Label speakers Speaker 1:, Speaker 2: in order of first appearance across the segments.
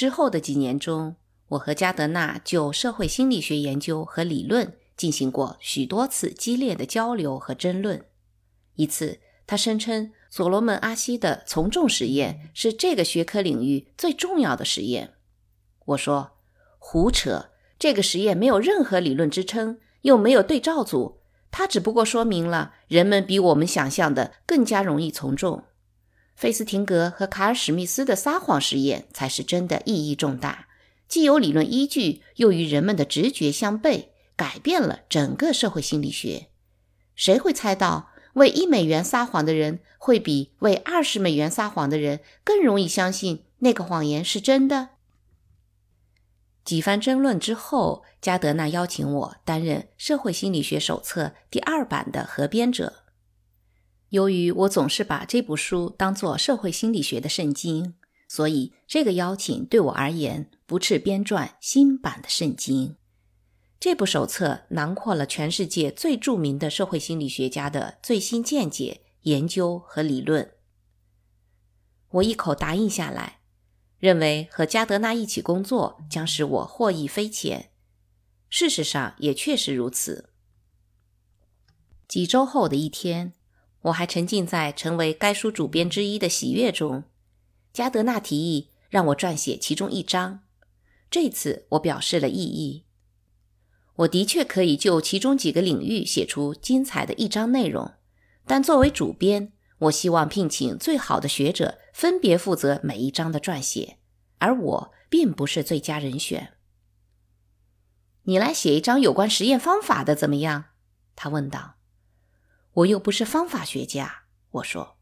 Speaker 1: 之后的几年中，我和加德纳就社会心理学研究和理论进行过许多次激烈的交流和争论。一次，他声称所罗门·阿西的从众实验是这个学科领域最重要的实验。我说：“胡扯！这个实验没有任何理论支撑，又没有对照组，它只不过说明了人们比我们想象的更加容易从众。费斯廷格和卡尔史密斯的撒谎实验才是真的意义重大，既有理论依据，又与人们的直觉相悖，改变了整个社会心理学。谁会猜到？”为一美元撒谎的人会比为二十美元撒谎的人更容易相信那个谎言是真的。几番争论之后，加德纳邀请我担任《社会心理学手册》第二版的合编者。由于我总是把这部书当作社会心理学的圣经，所以这个邀请对我而言不啻编撰新版的圣经。这部手册囊括了全世界最著名的社会心理学家的最新见解、研究和理论。我一口答应下来，认为和加德纳一起工作将使我获益匪浅。事实上也确实如此。几周后的一天，我还沉浸在成为该书主编之一的喜悦中。加德纳提议让我撰写其中一章，这次我表示了异议。我的确可以就其中几个领域写出精彩的一章内容，但作为主编，我希望聘请最好的学者分别负责每一章的撰写，而我并不是最佳人选。你来写一章有关实验方法的怎么样？他问道。我又不是方法学家，我说。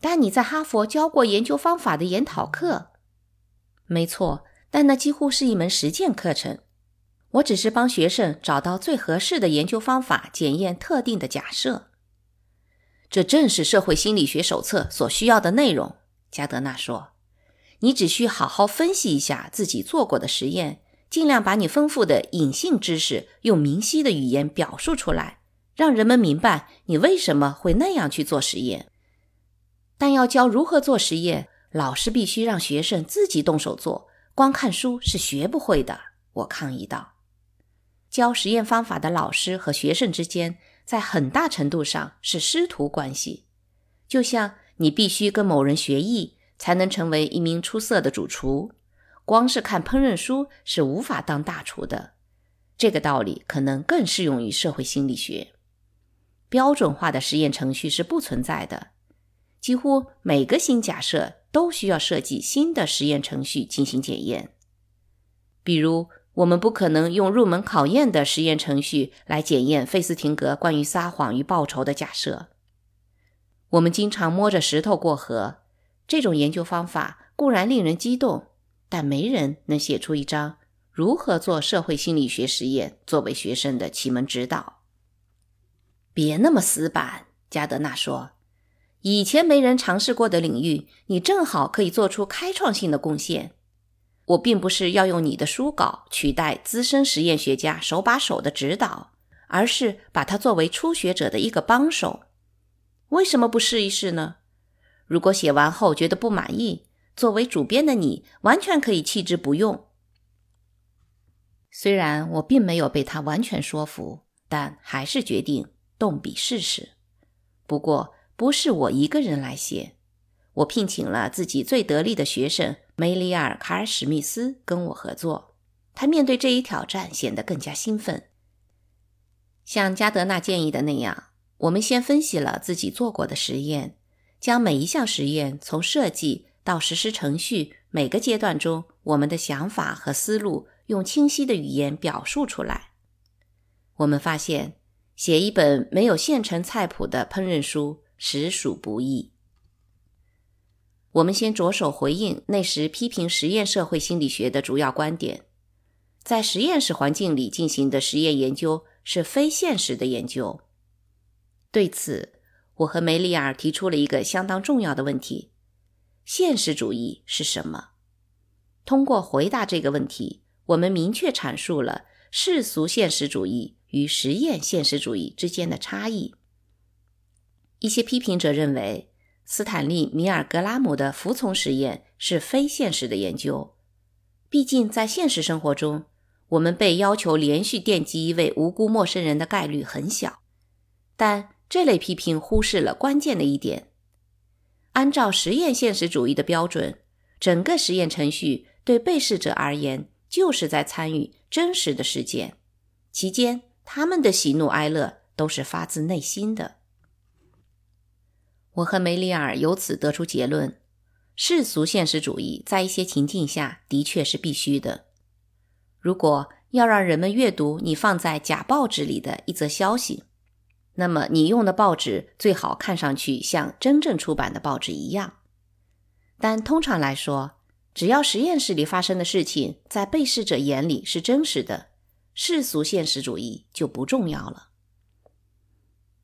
Speaker 1: 但你在哈佛教过研究方法的研讨课。没错，但那几乎是一门实践课程。我只是帮学生找到最合适的研究方法，检验特定的假设。这正是社会心理学手册所需要的内容。加德纳说：“你只需好好分析一下自己做过的实验，尽量把你丰富的隐性知识用明晰的语言表述出来，让人们明白你为什么会那样去做实验。但要教如何做实验，老师必须让学生自己动手做，光看书是学不会的。”我抗议道。教实验方法的老师和学生之间，在很大程度上是师徒关系，就像你必须跟某人学艺，才能成为一名出色的主厨。光是看烹饪书是无法当大厨的。这个道理可能更适用于社会心理学。标准化的实验程序是不存在的，几乎每个新假设都需要设计新的实验程序进行检验，比如。我们不可能用入门考验的实验程序来检验费斯廷格关于撒谎与报仇的假设。我们经常摸着石头过河。这种研究方法固然令人激动，但没人能写出一张如何做社会心理学实验作为学生的启蒙指导。别那么死板，加德纳说。以前没人尝试过的领域，你正好可以做出开创性的贡献。我并不是要用你的书稿取代资深实验学家手把手的指导，而是把它作为初学者的一个帮手。为什么不试一试呢？如果写完后觉得不满意，作为主编的你完全可以弃之不用。虽然我并没有被他完全说服，但还是决定动笔试试。不过不是我一个人来写，我聘请了自己最得力的学生。梅里尔·卡尔史密斯跟我合作，他面对这一挑战显得更加兴奋。像加德纳建议的那样，我们先分析了自己做过的实验，将每一项实验从设计到实施程序每个阶段中我们的想法和思路用清晰的语言表述出来。我们发现，写一本没有现成菜谱的烹饪书实属不易。我们先着手回应那时批评实验社会心理学的主要观点：在实验室环境里进行的实验研究是非现实的研究。对此，我和梅里尔提出了一个相当重要的问题：现实主义是什么？通过回答这个问题，我们明确阐述了世俗现实主义与实验现实主义之间的差异。一些批评者认为。斯坦利·米尔格拉姆的服从实验是非现实的研究，毕竟在现实生活中，我们被要求连续电击一位无辜陌生人的概率很小。但这类批评忽视了关键的一点：按照实验现实主义的标准，整个实验程序对被试者而言就是在参与真实的事件，期间他们的喜怒哀乐都是发自内心的。我和梅里尔由此得出结论：世俗现实主义在一些情境下的确是必须的。如果要让人们阅读你放在假报纸里的一则消息，那么你用的报纸最好看上去像真正出版的报纸一样。但通常来说，只要实验室里发生的事情在被试者眼里是真实的，世俗现实主义就不重要了。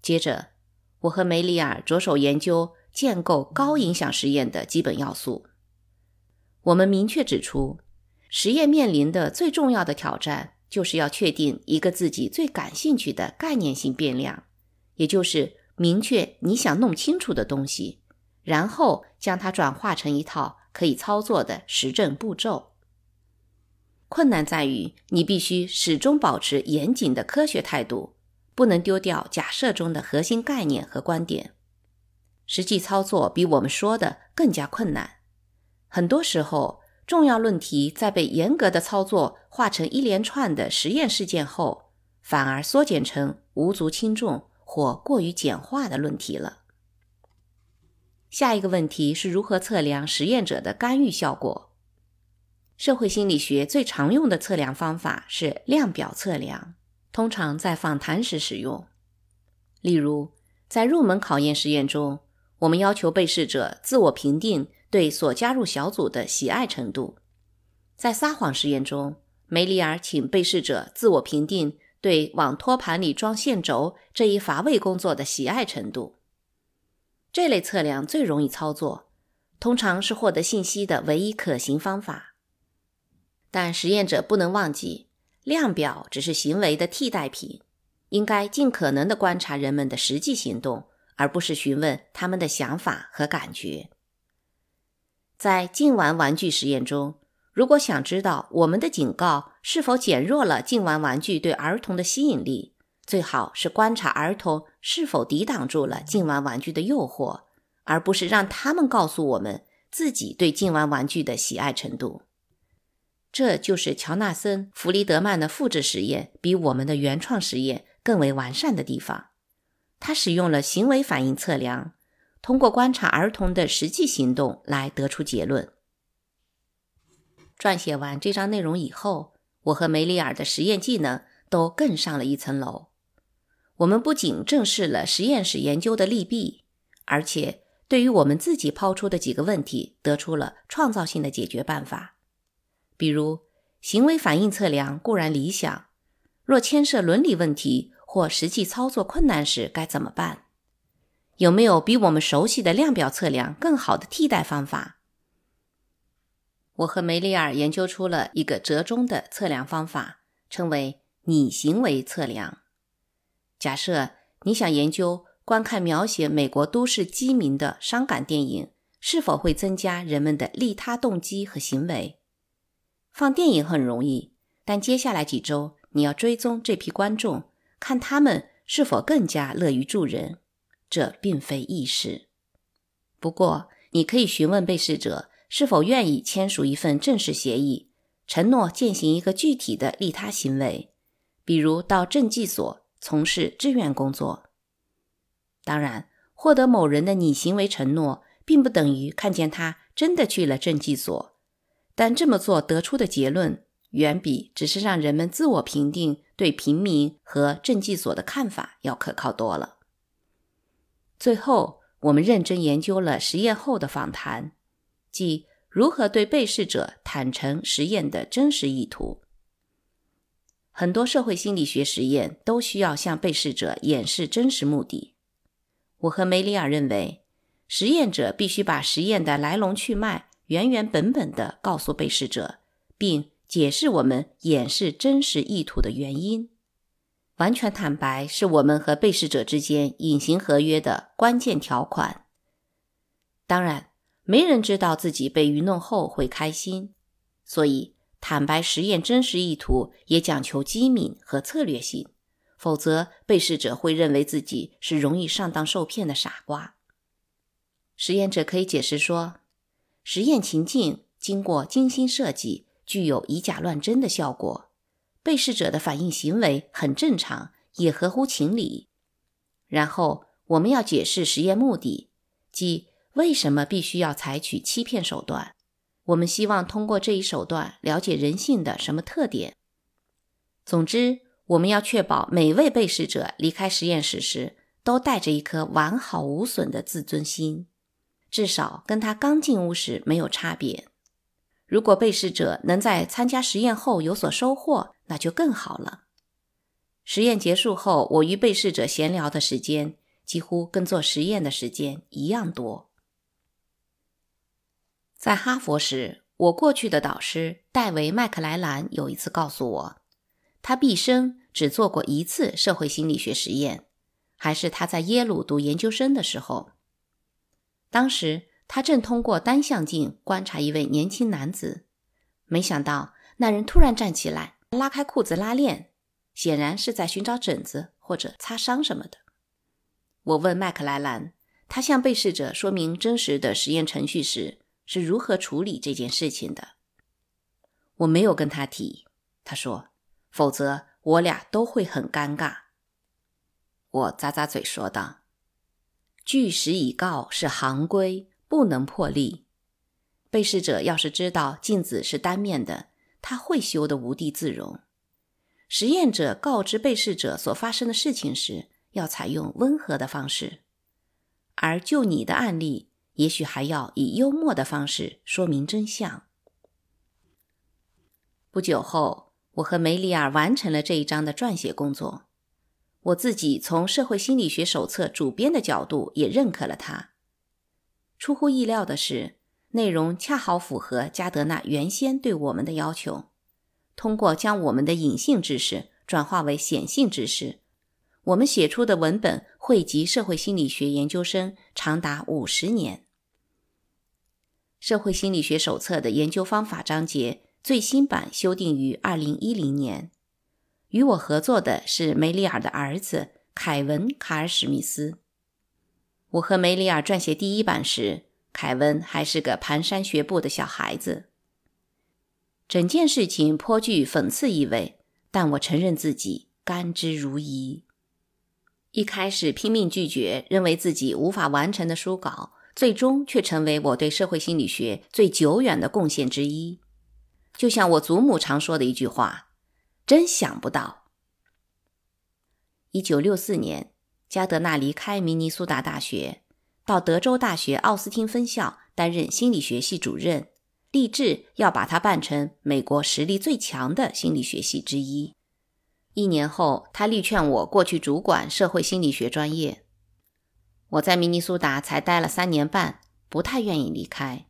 Speaker 1: 接着。我和梅里尔着手研究建构高影响实验的基本要素。我们明确指出，实验面临的最重要的挑战，就是要确定一个自己最感兴趣的概念性变量，也就是明确你想弄清楚的东西，然后将它转化成一套可以操作的实证步骤。困难在于，你必须始终保持严谨的科学态度。不能丢掉假设中的核心概念和观点。实际操作比我们说的更加困难。很多时候，重要论题在被严格的操作化成一连串的实验事件后，反而缩减成无足轻重或过于简化的论题了。下一个问题是如何测量实验者的干预效果？社会心理学最常用的测量方法是量表测量。通常在访谈时使用，例如在入门考验实验中，我们要求被试者自我评定对所加入小组的喜爱程度；在撒谎实验中，梅里尔请被试者自我评定对往托盘里装线轴这一乏味工作的喜爱程度。这类测量最容易操作，通常是获得信息的唯一可行方法，但实验者不能忘记。量表只是行为的替代品，应该尽可能的观察人们的实际行动，而不是询问他们的想法和感觉。在禁玩玩具实验中，如果想知道我们的警告是否减弱了禁玩玩具对儿童的吸引力，最好是观察儿童是否抵挡住了禁玩玩具的诱惑，而不是让他们告诉我们自己对禁玩玩具的喜爱程度。这就是乔纳森·弗里德曼的复制实验比我们的原创实验更为完善的地方。他使用了行为反应测量，通过观察儿童的实际行动来得出结论。撰写完这章内容以后，我和梅里尔的实验技能都更上了一层楼。我们不仅正视了实验室研究的利弊，而且对于我们自己抛出的几个问题，得出了创造性的解决办法。比如，行为反应测量固然理想，若牵涉伦理问题或实际操作困难时该怎么办？有没有比我们熟悉的量表测量更好的替代方法？我和梅丽尔研究出了一个折中的测量方法，称为拟行为测量。假设你想研究观看描写美国都市饥民的伤感电影是否会增加人们的利他动机和行为。放电影很容易，但接下来几周你要追踪这批观众，看他们是否更加乐于助人。这并非易事。不过，你可以询问被试者是否愿意签署一份正式协议，承诺践行一个具体的利他行为，比如到赈济所从事志愿工作。当然，获得某人的拟行为承诺，并不等于看见他真的去了赈济所。但这么做得出的结论，远比只是让人们自我评定对平民和政绩所的看法要可靠多了。最后，我们认真研究了实验后的访谈，即如何对被试者坦诚实验的真实意图。很多社会心理学实验都需要向被试者演示真实目的。我和梅里尔认为，实验者必须把实验的来龙去脉。原原本本地告诉被试者，并解释我们掩饰真实意图的原因。完全坦白是我们和被试者之间隐形合约的关键条款。当然，没人知道自己被愚弄后会开心，所以坦白实验真实意图也讲求机敏和策略性，否则被试者会认为自己是容易上当受骗的傻瓜。实验者可以解释说，实验情境经过精心设计，具有以假乱真的效果。被试者的反应行为很正常，也合乎情理。然后我们要解释实验目的，即为什么必须要采取欺骗手段。我们希望通过这一手段了解人性的什么特点。总之，我们要确保每位被试者离开实验室时都带着一颗完好无损的自尊心。至少跟他刚进屋时没有差别。如果被试者能在参加实验后有所收获，那就更好了。实验结束后，我与被试者闲聊的时间几乎跟做实验的时间一样多。在哈佛时，我过去的导师戴维·麦克莱兰有一次告诉我，他毕生只做过一次社会心理学实验，还是他在耶鲁读研究生的时候。当时他正通过单向镜观察一位年轻男子，没想到那人突然站起来，拉开裤子拉链，显然是在寻找疹子或者擦伤什么的。我问麦克莱兰，他向被试者说明真实的实验程序时是如何处理这件事情的。我没有跟他提，他说，否则我俩都会很尴尬。我咂咂嘴说道。据实以告是行规，不能破例。被试者要是知道镜子是单面的，他会羞得无地自容。实验者告知被试者所发生的事情时，要采用温和的方式；而就你的案例，也许还要以幽默的方式说明真相。不久后，我和梅里尔完成了这一章的撰写工作。我自己从社会心理学手册主编的角度也认可了它。出乎意料的是，内容恰好符合加德纳原先对我们的要求。通过将我们的隐性知识转化为显性知识，我们写出的文本汇集社会心理学研究生长达五十年。社会心理学手册的研究方法章节最新版修订于二零一零年。与我合作的是梅里尔的儿子凯文·卡尔史密斯。我和梅里尔撰写第一版时，凯文还是个蹒跚学步的小孩子。整件事情颇具讽刺意味，但我承认自己甘之如饴。一开始拼命拒绝，认为自己无法完成的书稿，最终却成为我对社会心理学最久远的贡献之一。就像我祖母常说的一句话。真想不到，一九六四年，加德纳离开明尼苏达大学，到德州大学奥斯汀分校担任心理学系主任，立志要把它办成美国实力最强的心理学系之一。一年后，他力劝我过去主管社会心理学专业。我在明尼苏达才待了三年半，不太愿意离开。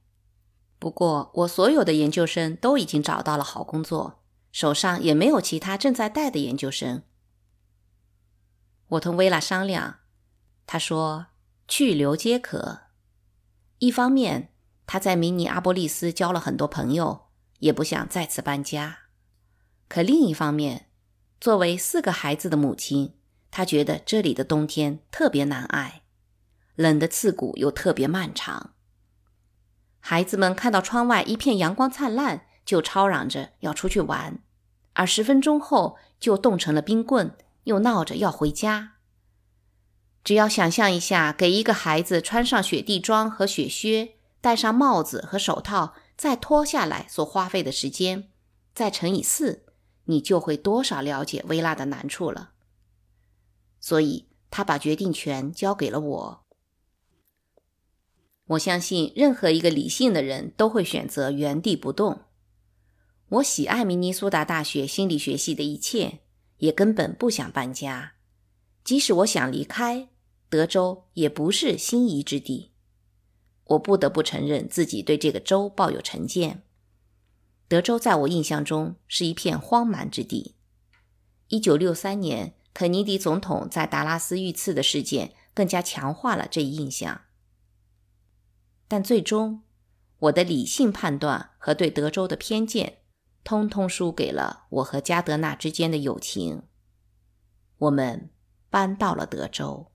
Speaker 1: 不过，我所有的研究生都已经找到了好工作。手上也没有其他正在带的研究生。我同薇拉商量，他说去留皆可。一方面，他在明尼阿波利斯交了很多朋友，也不想再次搬家；可另一方面，作为四个孩子的母亲，她觉得这里的冬天特别难挨，冷得刺骨又特别漫长。孩子们看到窗外一片阳光灿烂。就吵嚷着要出去玩，而十分钟后就冻成了冰棍，又闹着要回家。只要想象一下，给一个孩子穿上雪地装和雪靴，戴上帽子和手套，再脱下来所花费的时间，再乘以四，你就会多少了解薇拉的难处了。所以，他把决定权交给了我。我相信，任何一个理性的人都会选择原地不动。我喜爱明尼苏达大学心理学系的一切，也根本不想搬家。即使我想离开德州，也不是心仪之地。我不得不承认自己对这个州抱有成见。德州在我印象中是一片荒蛮之地。一九六三年，肯尼迪总统在达拉斯遇刺的事件更加强化了这一印象。但最终，我的理性判断和对德州的偏见。通通输给了我和加德纳之间的友情。我们搬到了德州。